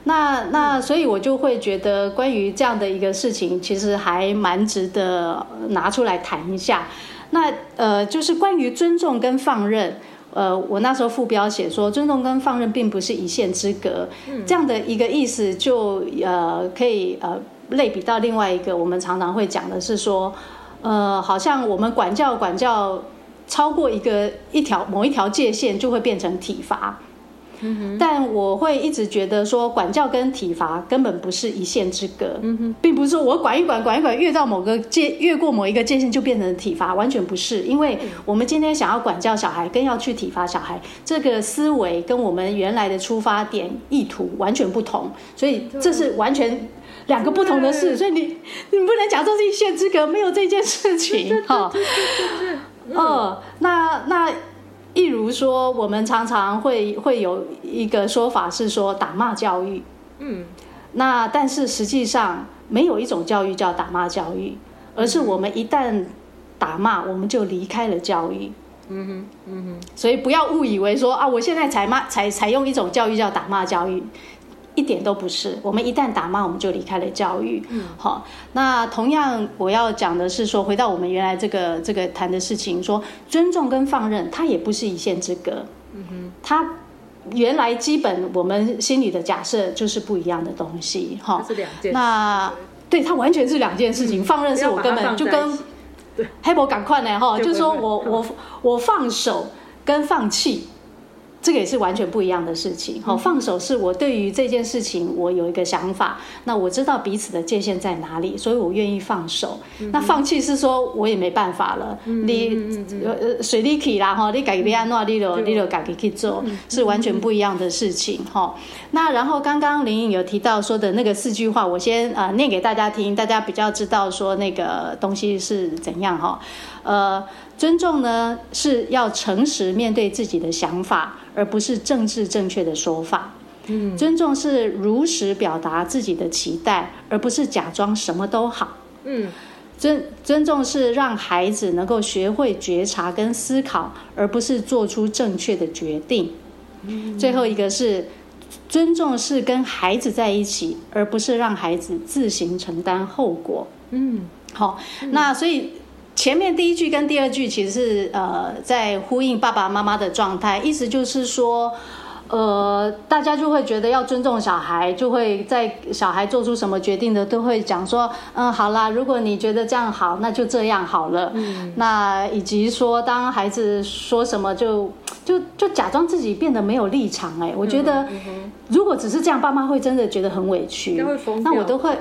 那那所以，我就会觉得关于这样的一个事情，其实还蛮值得拿出来谈一下。那呃，就是关于尊重跟放任，呃，我那时候副标写说，尊重跟放任并不是一线之隔，这样的一个意思就呃可以呃类比到另外一个，我们常常会讲的是说，呃，好像我们管教管教超过一个一条某一条界限，就会变成体罚。嗯，但我会一直觉得说，管教跟体罚根本不是一线之隔。嗯，并不是说我管一管，管一管，越到某个界，越过某一个界限就变成体罚，完全不是。因为我们今天想要管教小孩，跟要去体罚小孩，这个思维跟我们原来的出发点意图完全不同，所以这是完全两个不同的事。所以你你不能讲这是一线之隔，没有这件事情。哈，哦，那那。例如说，我们常常会会有一个说法是说打骂教育，嗯，那但是实际上没有一种教育叫打骂教育，而是我们一旦打骂，我们就离开了教育，嗯哼，嗯哼，所以不要误以为说啊，我现在才骂才采用一种教育叫打骂教育。一点都不是，我们一旦打骂，我们就离开了教育。嗯，好，那同样我要讲的是说，回到我们原来这个这个谈的事情，说尊重跟放任，它也不是一线之隔。嗯哼，它原来基本我们心里的假设就是不一样的东西。哈，是两件。那对，它完全是两件事情。嗯、放任是我根本就跟黑博赶快呢，哈，就是说我我我放手跟放弃。这个也是完全不一样的事情。好，放手是我对于这件事情我有一个想法，那我知道彼此的界限在哪里，所以我愿意放手。那放弃是说我也没办法了，你呃随你去啦哈，你改变啊，你就你就改去做，是完全不一样的事情哈。那然后刚刚林颖有提到说的那个四句话，我先呃念给大家听，大家比较知道说那个东西是怎样哈。呃，尊重呢是要诚实面对自己的想法。而不是政治正确的说法。嗯，尊重是如实表达自己的期待，而不是假装什么都好。嗯，尊尊重是让孩子能够学会觉察跟思考，而不是做出正确的决定。嗯，最后一个是尊重是跟孩子在一起，而不是让孩子自行承担后果。嗯，好，那所以。前面第一句跟第二句其实是呃在呼应爸爸妈妈的状态，意思就是说，呃，大家就会觉得要尊重小孩，就会在小孩做出什么决定的都会讲说，嗯，好啦，如果你觉得这样好，那就这样好了。嗯，那以及说，当孩子说什么就就就假装自己变得没有立场。哎，我觉得如果只是这样，爸妈会真的觉得很委屈。那我都会。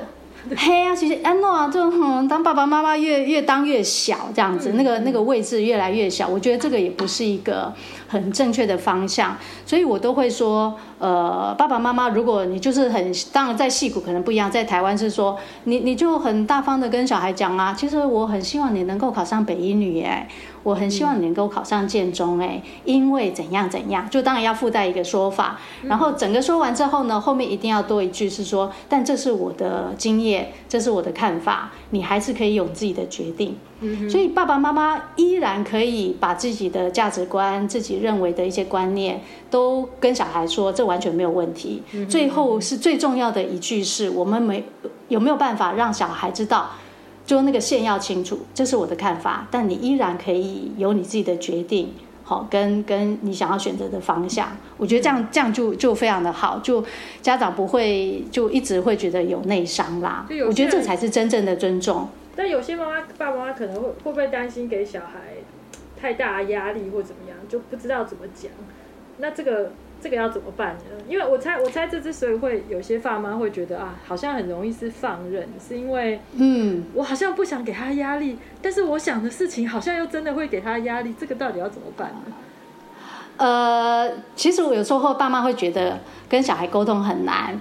嘿啊，其实安诺啊，就嗯，当爸爸妈妈越越当越小这样子，那个那个位置越来越小，我觉得这个也不是一个很正确的方向，所以我都会说，呃，爸爸妈妈，如果你就是很，当然在戏骨可能不一样，在台湾是说，你你就很大方的跟小孩讲啊，其实我很希望你能够考上北一女哎。我很希望你能够考上建中哎，因为怎样怎样，就当然要附带一个说法。然后整个说完之后呢，后面一定要多一句是说，但这是我的经验，这是我的看法，你还是可以有自己的决定。所以爸爸妈妈依然可以把自己的价值观、自己认为的一些观念都跟小孩说，这完全没有问题。最后是最重要的一句是，我们没有没有办法让小孩知道。就那个线要清楚，这是我的看法，但你依然可以有你自己的决定，好，跟跟你想要选择的方向，我觉得这样这样就就非常的好，就家长不会就一直会觉得有内伤啦。我觉得这才是真正的尊重。但有些妈妈爸爸妈妈可能会会不会担心给小孩太大压力或怎么样，就不知道怎么讲。那这个。这个要怎么办呢？因为我猜，我猜这之所以会有些爸妈会觉得啊，好像很容易是放任，是因为嗯，我好像不想给他压力，但是我想的事情好像又真的会给他压力，这个到底要怎么办呢？呃，其实我有时候爸妈会觉得跟小孩沟通很难，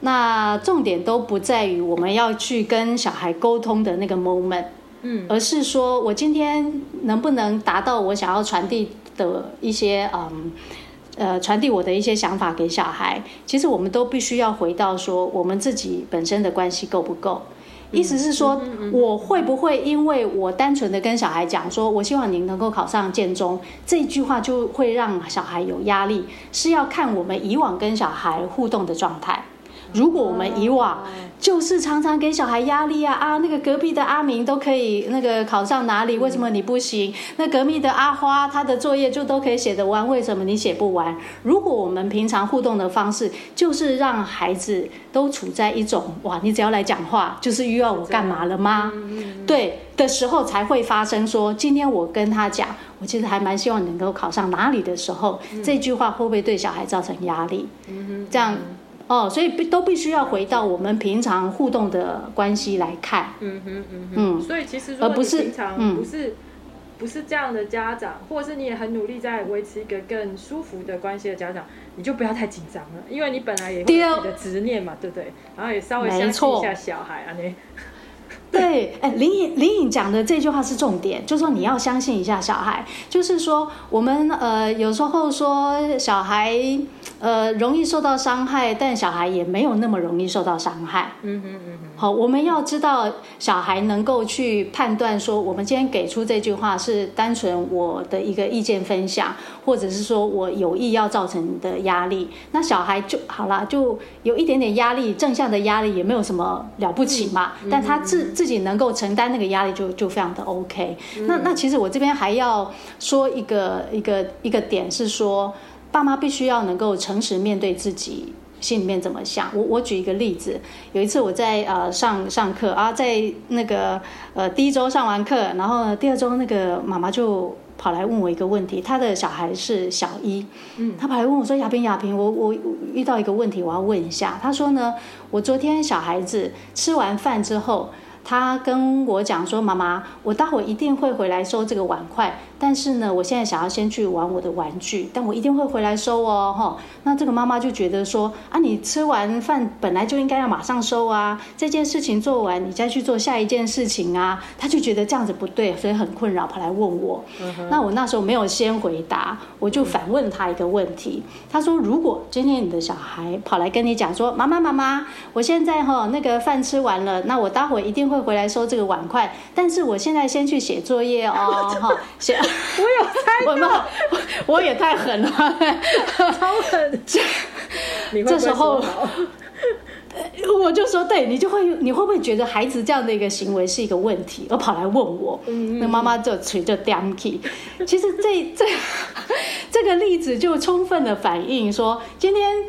那重点都不在于我们要去跟小孩沟通的那个 moment，嗯，而是说我今天能不能达到我想要传递的一些嗯。呃，传递我的一些想法给小孩，其实我们都必须要回到说，我们自己本身的关系够不够？意思是说，我会不会因为我单纯的跟小孩讲说，我希望您能够考上建中，这一句话就会让小孩有压力？是要看我们以往跟小孩互动的状态。如果我们以往就是常常给小孩压力啊啊！那个隔壁的阿明都可以那个考上哪里，为什么你不行？那隔壁的阿花，他的作业就都可以写得完，为什么你写不完？如果我们平常互动的方式，就是让孩子都处在一种哇，你只要来讲话，就是又要我干嘛了吗？对的时候，才会发生说，今天我跟他讲，我其实还蛮希望能够考上哪里的时候，这句话会不会对小孩造成压力？这样。哦，所以必都必须要回到我们平常互动的关系来看。嗯哼嗯哼。所以其实如果你平常不是不是这样的家长，或者是你也很努力在维持一个更舒服的关系的家长，你就不要太紧张了，因为你本来也会有自己的执念嘛，对不对？然后也稍微相信一下小孩啊，你。对，哎，林颖林颖讲的这句话是重点，就是说你要相信一下小孩，就是说我们呃有时候说小孩呃容易受到伤害，但小孩也没有那么容易受到伤害。嗯哼嗯嗯。好，我们要知道小孩能够去判断说，我们今天给出这句话是单纯我的一个意见分享，或者是说我有意要造成的压力，那小孩就好了，就有一点点压力，正向的压力也没有什么了不起嘛，嗯、但他自自己能够承担那个压力就，就就非常的 OK。嗯、那那其实我这边还要说一个一个一个点是说，爸妈必须要能够诚实面对自己心里面怎么想。我我举一个例子，有一次我在呃上上课啊，在那个呃第一周上完课，然后第二周那个妈妈就跑来问我一个问题，她的小孩是小一，嗯，她跑来问我说：“亚萍亚萍，我我遇到一个问题，我要问一下。”她说呢，我昨天小孩子吃完饭之后。他跟我讲说：“妈妈，我待会一定会回来收这个碗筷。但是呢，我现在想要先去玩我的玩具，但我一定会回来收哦。”哈，那这个妈妈就觉得说：“啊，你吃完饭本来就应该要马上收啊，这件事情做完你再去做下一件事情啊。”她就觉得这样子不对，所以很困扰，跑来问我。嗯、那我那时候没有先回答，我就反问他一个问题。他说：“如果今天你的小孩跑来跟你讲说，妈妈妈妈，我现在哈那个饭吃完了，那我待会一定会。”回来收这个碗筷，但是我现在先去写作业哦，哈，写。我有猜到，我，我也太狠了，超狠。这这时候，我就说，对，你就会，你会不会觉得孩子这样的一个行为是一个问题，而跑来问我？那妈妈就捶着 donkey。其实这这这个例子就充分的反映说，今天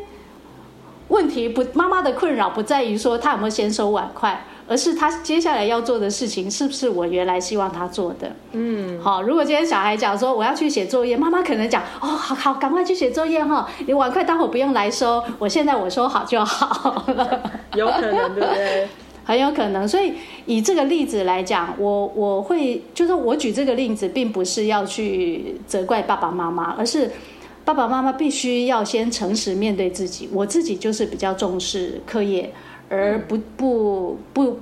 问题不，妈妈的困扰不在于说他有没有先收碗筷。而是他接下来要做的事情是不是我原来希望他做的？嗯，好。如果今天小孩讲说我要去写作业，妈妈可能讲哦，好好，赶快去写作业哈，你碗筷待会不用来收，我现在我收好就好了。有可能对不对？很有可能。所以以这个例子来讲，我我会就是我举这个例子，并不是要去责怪爸爸妈妈，而是爸爸妈妈必须要先诚实面对自己。我自己就是比较重视课业。而不不不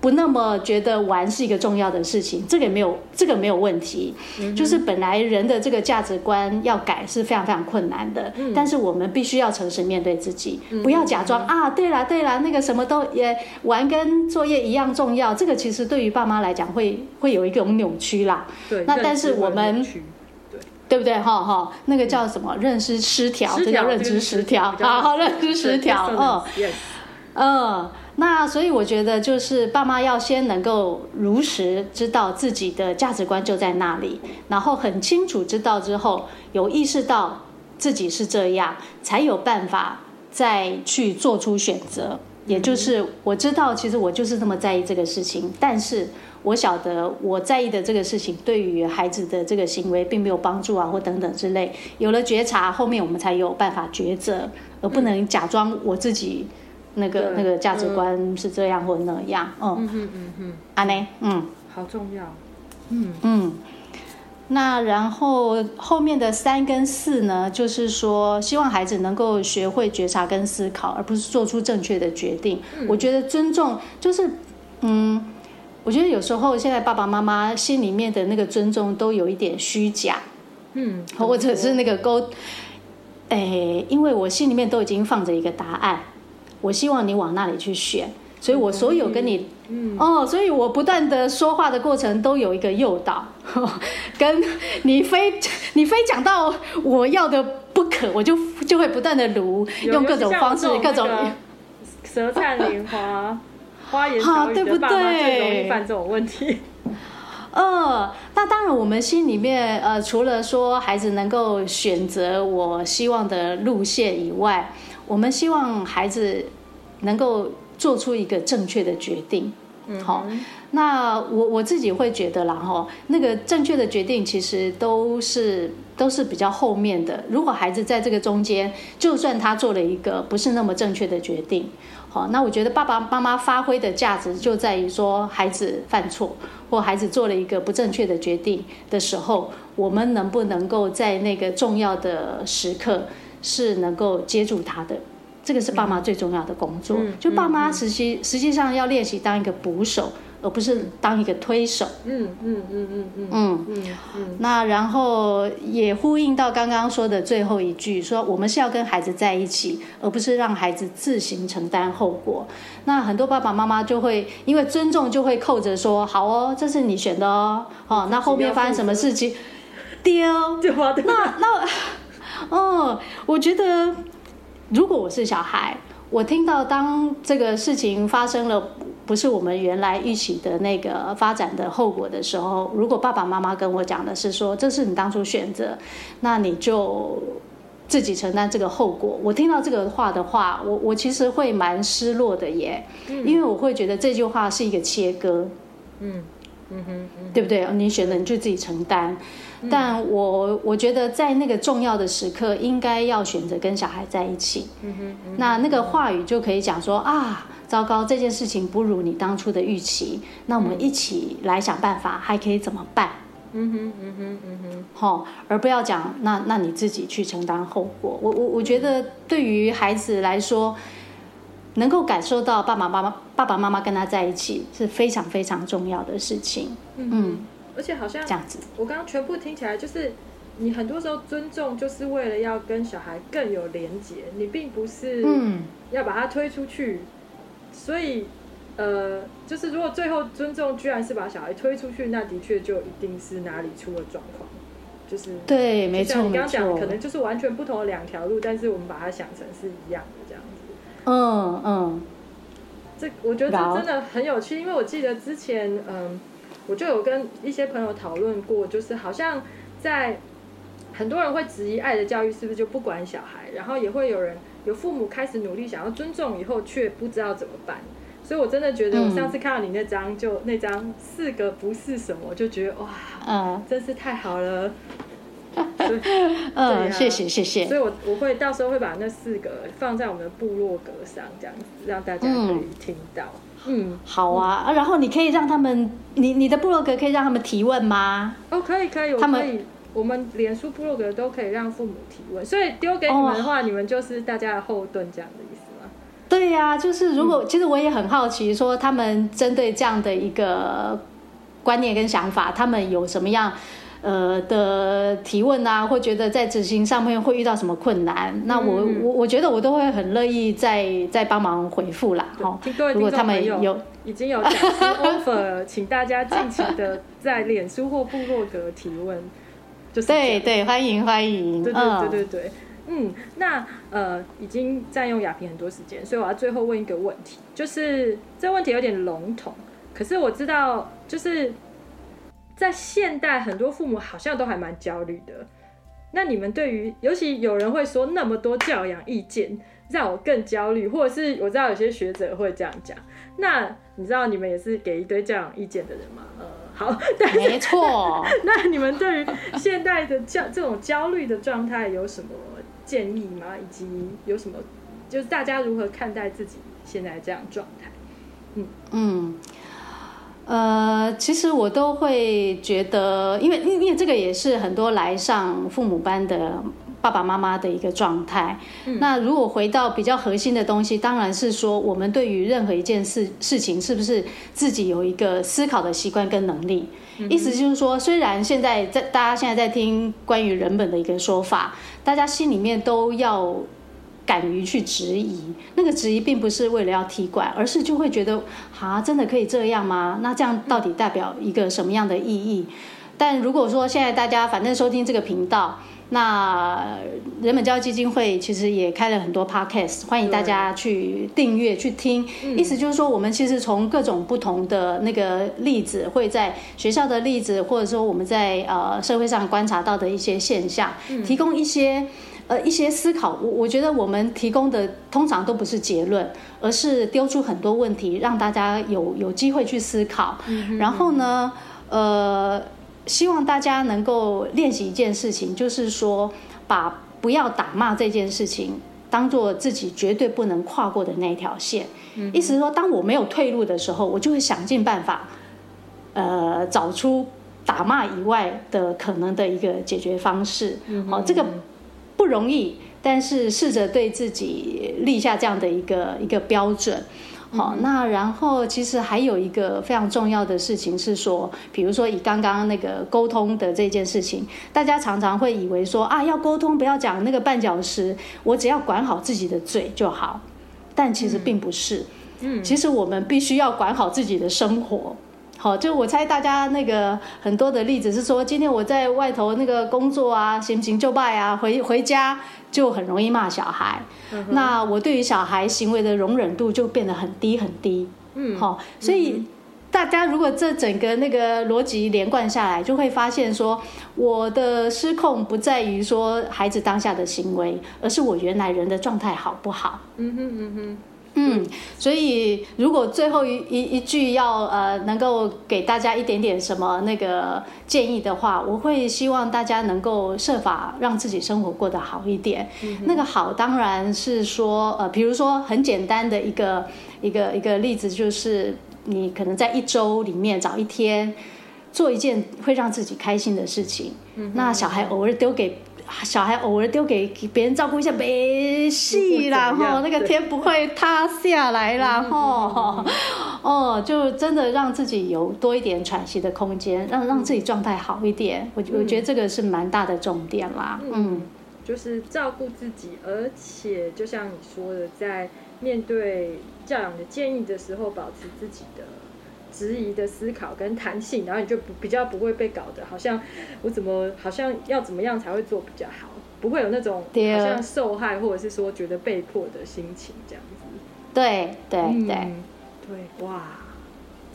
不那么觉得玩是一个重要的事情，这个也没有这个没有问题。嗯、就是本来人的这个价值观要改是非常非常困难的，嗯、但是我们必须要诚实面对自己，嗯、不要假装、嗯、啊，对啦对啦，那个什么都也玩跟作业一样重要。这个其实对于爸妈来讲会会有一种扭曲啦。对，那但是我们对对不对？哈哈，那个叫什么？认知失调，这叫认知失调。好好，认知失调。嗯。嗯，那所以我觉得就是爸妈要先能够如实知道自己的价值观就在那里，然后很清楚知道之后，有意识到自己是这样，才有办法再去做出选择。也就是我知道，其实我就是这么在意这个事情，但是我晓得我在意的这个事情对于孩子的这个行为并没有帮助啊，或等等之类。有了觉察，后面我们才有办法抉择，而不能假装我自己。那个那个价值观是这样、嗯、或那样，嗯。嗯嗯嗯，阿内，嗯，好重要，嗯。嗯，那然后后面的三跟四呢，就是说希望孩子能够学会觉察跟思考，而不是做出正确的决定。嗯、我觉得尊重就是，嗯，我觉得有时候现在爸爸妈妈心里面的那个尊重都有一点虚假，嗯，或者是那个沟，哎，因为我心里面都已经放着一个答案。我希望你往那里去选，所以我所有跟你，嗯，哦，所以我不断的说话的过程都有一个诱导，跟你非你非讲到我要的不可，我就就会不断的卢，用各种方式，各种 舌灿莲花、花言巧语的爸妈最容易犯这种问题。呃，那当然，我们心里面呃，除了说孩子能够选择我希望的路线以外，我们希望孩子能够做出一个正确的决定。嗯，好，那我我自己会觉得啦，哈，那个正确的决定其实都是都是比较后面的。如果孩子在这个中间，就算他做了一个不是那么正确的决定，好，那我觉得爸爸妈妈发挥的价值就在于说，孩子犯错或孩子做了一个不正确的决定的时候，我们能不能够在那个重要的时刻是能够接住他的。这个是爸妈最重要的工作，嗯、就爸妈实际、嗯、实际上要练习当一个捕手，而不是当一个推手。嗯嗯嗯嗯嗯嗯嗯嗯。那然后也呼应到刚刚说的最后一句，说我们是要跟孩子在一起，而不是让孩子自行承担后果。那很多爸爸妈妈就会因为尊重，就会扣着说：“好哦，这是你选的哦。”哦，那后面发生什么事情？丢？那那哦，我觉得。如果我是小孩，我听到当这个事情发生了，不是我们原来预期的那个发展的后果的时候，如果爸爸妈妈跟我讲的是说，这是你当初选择，那你就自己承担这个后果。我听到这个话的话，我我其实会蛮失落的耶，因为我会觉得这句话是一个切割，嗯嗯哼，对不对？你选择你就自己承担。但我我觉得在那个重要的时刻，应该要选择跟小孩在一起。嗯哼，那那个话语就可以讲说啊，糟糕，这件事情不如你当初的预期，那我们一起来想办法，还可以怎么办？嗯哼，嗯哼，嗯哼，好，而不要讲那那你自己去承担后果。我我我觉得对于孩子来说，能够感受到爸爸妈妈爸爸妈妈跟他在一起是非常非常重要的事情。嗯。而且好像这样子，我刚刚全部听起来就是，你很多时候尊重就是为了要跟小孩更有连结，你并不是要把他推出去。所以，呃，就是如果最后尊重居然是把小孩推出去，那的确就一定是哪里出了状况。就是对，没错，像你刚刚讲的，可能就是完全不同的两条路，但是我们把它想成是一样的。嗯嗯，这我觉得这真的很有趣，因为我记得之前，嗯。我就有跟一些朋友讨论过，就是好像在很多人会质疑爱的教育是不是就不管小孩，然后也会有人有父母开始努力想要尊重以后，却不知道怎么办。所以我真的觉得，我上次看到你那张，就那张四个不是什么，就觉得哇，嗯，真是太好了。嗯，啊、谢谢谢谢。所以我我会到时候会把那四个放在我们的部落格上，这样子让大家可以听到。嗯嗯，好啊，嗯、然后你可以让他们，你你的部落格可以让他们提问吗？哦，可以可以，他们我们脸书部落格都可以让父母提问，所以丢给你们的话，哦、你们就是大家的后盾这样的意思吗？对呀、啊，就是如果、嗯、其实我也很好奇，说他们针对这样的一个观念跟想法，他们有什么样？呃的提问啊，或觉得在执行上面会遇到什么困难，嗯、那我我我觉得我都会很乐意再再帮忙回复啦。好，如果他们有已经有讲师 offer，请大家尽情的在脸书或部落格提问。就是对对，欢迎欢迎。对对对对对，嗯，嗯，那呃已经占用雅萍很多时间，所以我要最后问一个问题，就是这个问题有点笼统，可是我知道就是。在现代，很多父母好像都还蛮焦虑的。那你们对于，尤其有人会说那么多教养意见，让我更焦虑，或者是我知道有些学者会这样讲。那你知道你们也是给一堆教养意见的人吗？呃，好，但是没错。那你们对于现代的焦这种焦虑的状态有什么建议吗？以及有什么就是大家如何看待自己现在这样状态？嗯嗯。呃，其实我都会觉得，因为因为这个也是很多来上父母班的爸爸妈妈的一个状态。嗯、那如果回到比较核心的东西，当然是说我们对于任何一件事事情，是不是自己有一个思考的习惯跟能力？嗯、意思就是说，虽然现在在大家现在在听关于人本的一个说法，大家心里面都要。敢于去质疑，那个质疑并不是为了要踢馆，而是就会觉得，啊，真的可以这样吗？那这样到底代表一个什么样的意义？但如果说现在大家反正收听这个频道，那人本教育基金会其实也开了很多 podcast，欢迎大家去订阅去听。意思就是说，我们其实从各种不同的那个例子，会在学校的例子，或者说我们在呃社会上观察到的一些现象，提供一些呃一些思考。我我觉得我们提供的通常都不是结论，而是丢出很多问题，让大家有有机会去思考。然后呢，呃。希望大家能够练习一件事情，就是说，把不要打骂这件事情当做自己绝对不能跨过的那一条线。嗯、意思是说，当我没有退路的时候，我就会想尽办法，呃，找出打骂以外的可能的一个解决方式。嗯、哦，这个不容易，但是试着对自己立下这样的一个一个标准。好，那然后其实还有一个非常重要的事情是说，比如说以刚刚那个沟通的这件事情，大家常常会以为说啊，要沟通不要讲那个绊脚石，我只要管好自己的嘴就好，但其实并不是。嗯，其实我们必须要管好自己的生活。好，就我猜大家那个很多的例子是说，今天我在外头那个工作啊，行不行就拜啊，回回家就很容易骂小孩。嗯、那我对于小孩行为的容忍度就变得很低很低。嗯，好，所以大家如果这整个那个逻辑连贯下来，就会发现说，我的失控不在于说孩子当下的行为，而是我原来人的状态好不好？嗯哼嗯哼。嗯，所以如果最后一一一句要呃能够给大家一点点什么那个建议的话，我会希望大家能够设法让自己生活过得好一点。嗯、那个好当然是说呃，比如说很简单的一个一个一个例子，就是你可能在一周里面找一天做一件会让自己开心的事情。嗯、那小孩偶尔丢给。小孩偶尔丢给别人照顾一下，没事啦，吼，那个天不会塌下来啦，吼，哦，就真的让自己有多一点喘息的空间，让让自己状态好一点。我我觉得这个是蛮大的重点啦，嗯，嗯，就是照顾自己，而且就像你说的，在面对教养的建议的时候，保持自己的。质疑的思考跟弹性，然后你就不比较不会被搞得好像我怎么好像要怎么样才会做比较好，不会有那种好像受害或者是说觉得被迫的心情这样子。对对对、嗯、对，哇，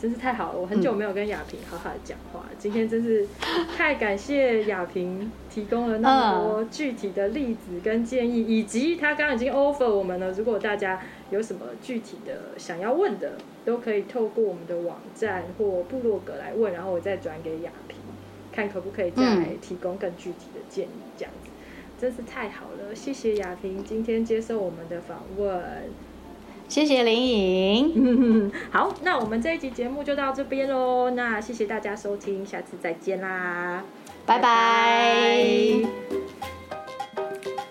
真是太好了！我很久没有跟雅萍好好的讲话，嗯、今天真是 太感谢雅萍提供了那么多具体的例子跟建议，以及他刚刚已经 offer 我们了，如果大家有什么具体的想要问的。都可以透过我们的网站或部落格来问，然后我再转给雅萍，看可不可以再提供更具体的建议。这样子、嗯、真是太好了，谢谢雅萍今天接受我们的访问，谢谢林颖。好，那我们这一集节目就到这边喽。那谢谢大家收听，下次再见啦，拜拜。